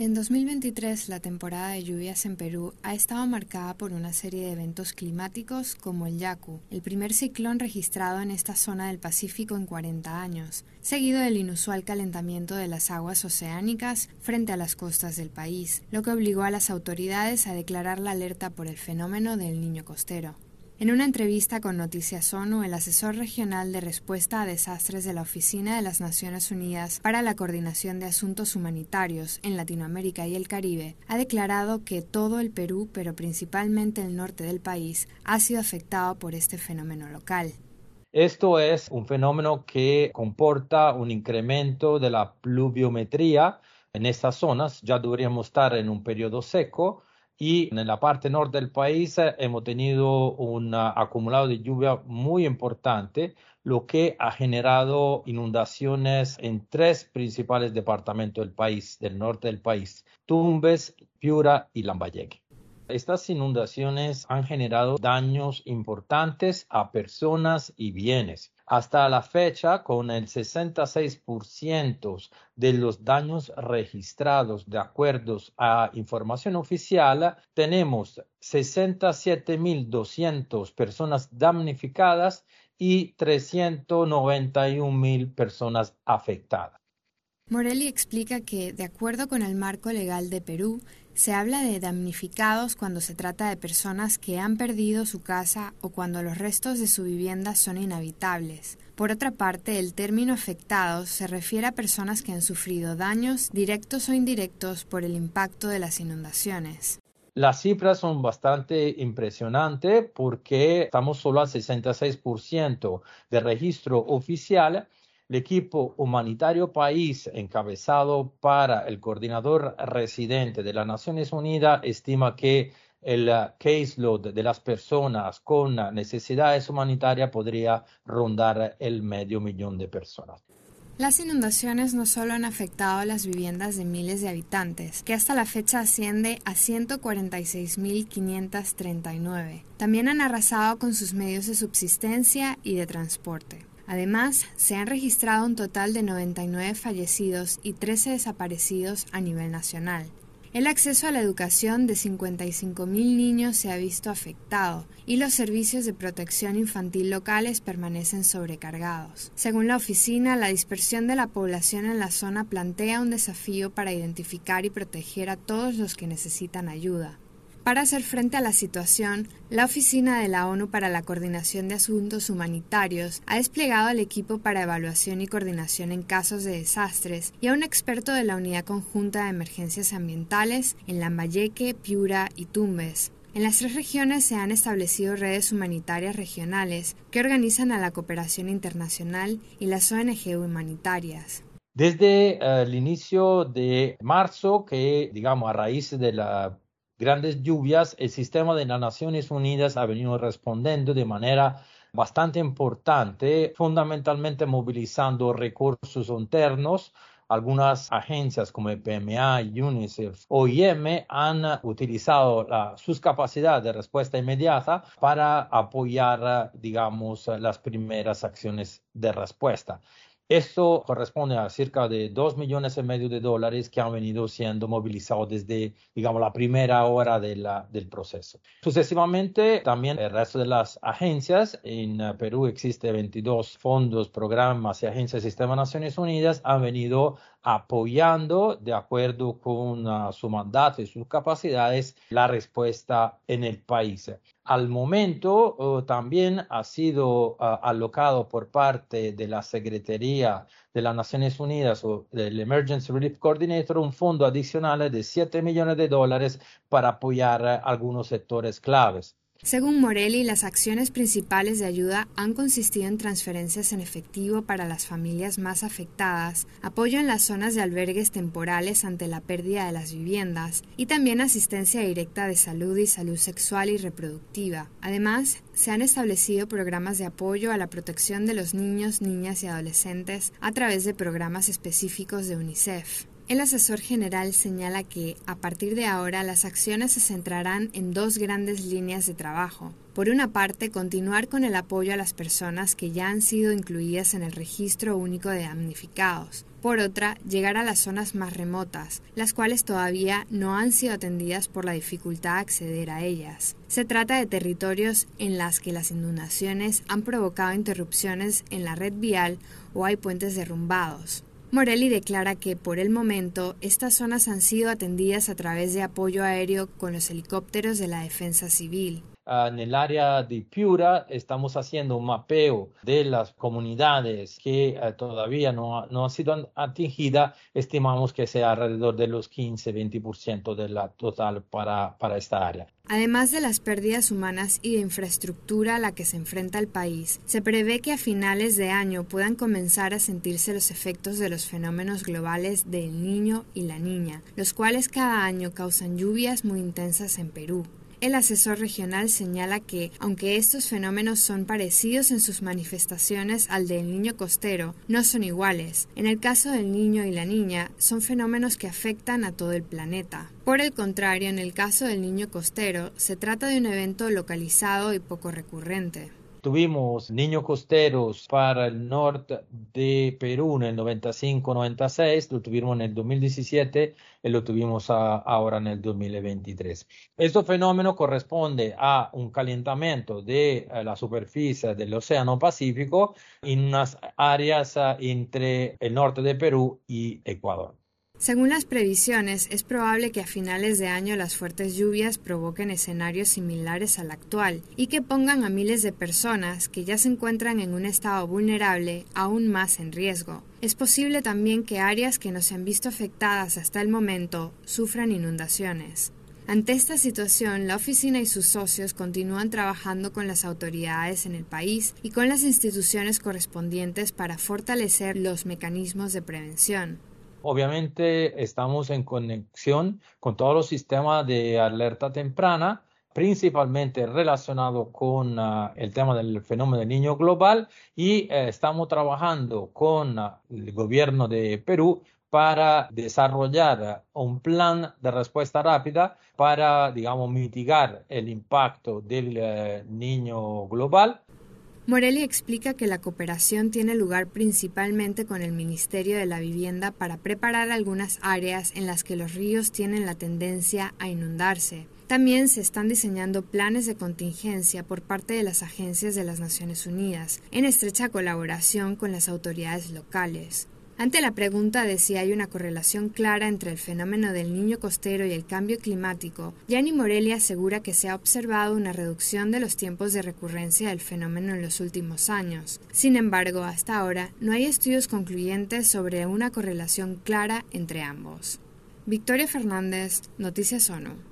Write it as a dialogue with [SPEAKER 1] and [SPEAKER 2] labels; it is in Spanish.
[SPEAKER 1] En 2023, la temporada de lluvias en Perú ha estado marcada por una serie de eventos climáticos como el Yaku, el primer ciclón registrado en esta zona del Pacífico en 40 años, seguido del inusual calentamiento de las aguas oceánicas frente a las costas del país, lo que obligó a las autoridades a declarar la alerta por el fenómeno del niño costero. En una entrevista con Noticias ONU, el asesor regional de respuesta a desastres de la Oficina de las Naciones Unidas para la Coordinación de Asuntos Humanitarios en Latinoamérica y el Caribe ha declarado que todo el Perú, pero principalmente el norte del país, ha sido afectado por este fenómeno local.
[SPEAKER 2] Esto es un fenómeno que comporta un incremento de la pluviometría en estas zonas. Ya deberíamos estar en un periodo seco y en la parte norte del país eh, hemos tenido un ah, acumulado de lluvia muy importante, lo que ha generado inundaciones en tres principales departamentos del país, del norte del país, Tumbes, Piura y Lambayeque. Estas inundaciones han generado daños importantes a personas y bienes. Hasta la fecha, con el 66% de los daños registrados de acuerdo a información oficial, tenemos 67.200 personas damnificadas y 391.000 personas afectadas.
[SPEAKER 1] Morelli explica que, de acuerdo con el marco legal de Perú, se habla de damnificados cuando se trata de personas que han perdido su casa o cuando los restos de su vivienda son inhabitables. Por otra parte, el término afectados se refiere a personas que han sufrido daños directos o indirectos por el impacto de las inundaciones.
[SPEAKER 2] Las cifras son bastante impresionantes porque estamos solo al 66% de registro oficial el equipo humanitario país encabezado para el coordinador residente de las Naciones Unidas estima que el caseload de las personas con necesidades humanitarias podría rondar el medio millón de personas.
[SPEAKER 1] Las inundaciones no solo han afectado a las viviendas de miles de habitantes, que hasta la fecha asciende a 146.539, también han arrasado con sus medios de subsistencia y de transporte. Además, se han registrado un total de 99 fallecidos y 13 desaparecidos a nivel nacional. El acceso a la educación de 55.000 niños se ha visto afectado y los servicios de protección infantil locales permanecen sobrecargados. Según la oficina, la dispersión de la población en la zona plantea un desafío para identificar y proteger a todos los que necesitan ayuda. Para hacer frente a la situación, la Oficina de la ONU para la Coordinación de Asuntos Humanitarios ha desplegado al equipo para evaluación y coordinación en casos de desastres y a un experto de la Unidad Conjunta de Emergencias Ambientales en Lambayeque, Piura y Tumbes. En las tres regiones se han establecido redes humanitarias regionales que organizan a la cooperación internacional y las ONG humanitarias.
[SPEAKER 2] Desde eh, el inicio de marzo, que digamos a raíz de la grandes lluvias, el sistema de las Naciones Unidas ha venido respondiendo de manera bastante importante, fundamentalmente movilizando recursos internos. Algunas agencias como el PMA, UNICEF, OIM han utilizado sus capacidades de respuesta inmediata para apoyar, digamos, las primeras acciones de respuesta. Esto corresponde a cerca de dos millones y medio de dólares que han venido siendo movilizados desde, digamos, la primera hora del proceso. Sucesivamente, también el resto de las agencias, en eh, Perú existe 22 fondos, programas y agencias del Sistema de Naciones Unidas, han venido apoyando de acuerdo con uh, su mandato y sus capacidades la respuesta en el país. Al momento también ha sido uh, alocado por parte de la Secretaría de las Naciones Unidas o del Emergency Relief Coordinator un fondo adicional de 7 millones de dólares para apoyar algunos sectores claves.
[SPEAKER 1] Según Morelli, las acciones principales de ayuda han consistido en transferencias en efectivo para las familias más afectadas, apoyo en las zonas de albergues temporales ante la pérdida de las viviendas y también asistencia directa de salud y salud sexual y reproductiva. Además, se han establecido programas de apoyo a la protección de los niños, niñas y adolescentes a través de programas específicos de UNICEF. El asesor general señala que, a partir de ahora, las acciones se centrarán en dos grandes líneas de trabajo. Por una parte, continuar con el apoyo a las personas que ya han sido incluidas en el registro único de damnificados. por otra, llegar a las zonas más remotas, las cuales todavía no han sido atendidas por la dificultad de acceder a ellas. Se trata de territorios en las que las inundaciones han provocado interrupciones en la red vial o hay puentes derrumbados. Morelli declara que por el momento estas zonas han sido atendidas a través de apoyo aéreo con los helicópteros de la defensa civil.
[SPEAKER 2] Ah, en el área de Piura estamos haciendo un mapeo de las comunidades que eh, todavía no, no han sido atingidas. Estimamos que sea alrededor de los 15-20% de la total para, para esta área.
[SPEAKER 1] Además de las pérdidas humanas y de infraestructura a la que se enfrenta el país, se prevé que a finales de año puedan comenzar a sentirse los efectos de los fenómenos globales del niño y la niña, los cuales cada año causan lluvias muy intensas en Perú. El asesor regional señala que, aunque estos fenómenos son parecidos en sus manifestaciones al del niño costero, no son iguales. En el caso del niño y la niña, son fenómenos que afectan a todo el planeta. Por el contrario, en el caso del niño costero, se trata de un evento localizado y poco recurrente.
[SPEAKER 2] Tuvimos niños costeros para el norte de Perú en el 95-96, lo tuvimos en el 2017 y lo tuvimos ahora en el 2023. Este fenómeno corresponde a un calentamiento de eh, la superficie del Océano Pacífico en unas áreas ah, entre el norte de Perú y Ecuador.
[SPEAKER 1] Según las previsiones, es probable que a finales de año las fuertes lluvias provoquen escenarios similares al actual y que pongan a miles de personas que ya se encuentran en un estado vulnerable aún más en riesgo. Es posible también que áreas que no se han visto afectadas hasta el momento sufran inundaciones. Ante esta situación, la oficina y sus socios continúan trabajando con las autoridades en el país y con las instituciones correspondientes para fortalecer los mecanismos de prevención.
[SPEAKER 2] Obviamente estamos en conexión con todos los sistemas de alerta temprana, principalmente relacionado con ah, el tema del fenómeno del niño global y eh, estamos trabajando con ah, el gobierno de Perú para desarrollar un plan de respuesta rápida para, digamos, mitigar el impacto del eh, niño global
[SPEAKER 1] Morelli explica que la cooperación tiene lugar principalmente con el Ministerio de la Vivienda para preparar algunas áreas en las que los ríos tienen la tendencia a inundarse. También se están diseñando planes de contingencia por parte de las agencias de las Naciones Unidas, en estrecha colaboración con las autoridades locales. Ante la pregunta de si hay una correlación clara entre el fenómeno del niño costero y el cambio climático, Gianni Morelli asegura que se ha observado una reducción de los tiempos de recurrencia del fenómeno en los últimos años. Sin embargo, hasta ahora no hay estudios concluyentes sobre una correlación clara entre ambos. Victoria Fernández, Noticias ONU.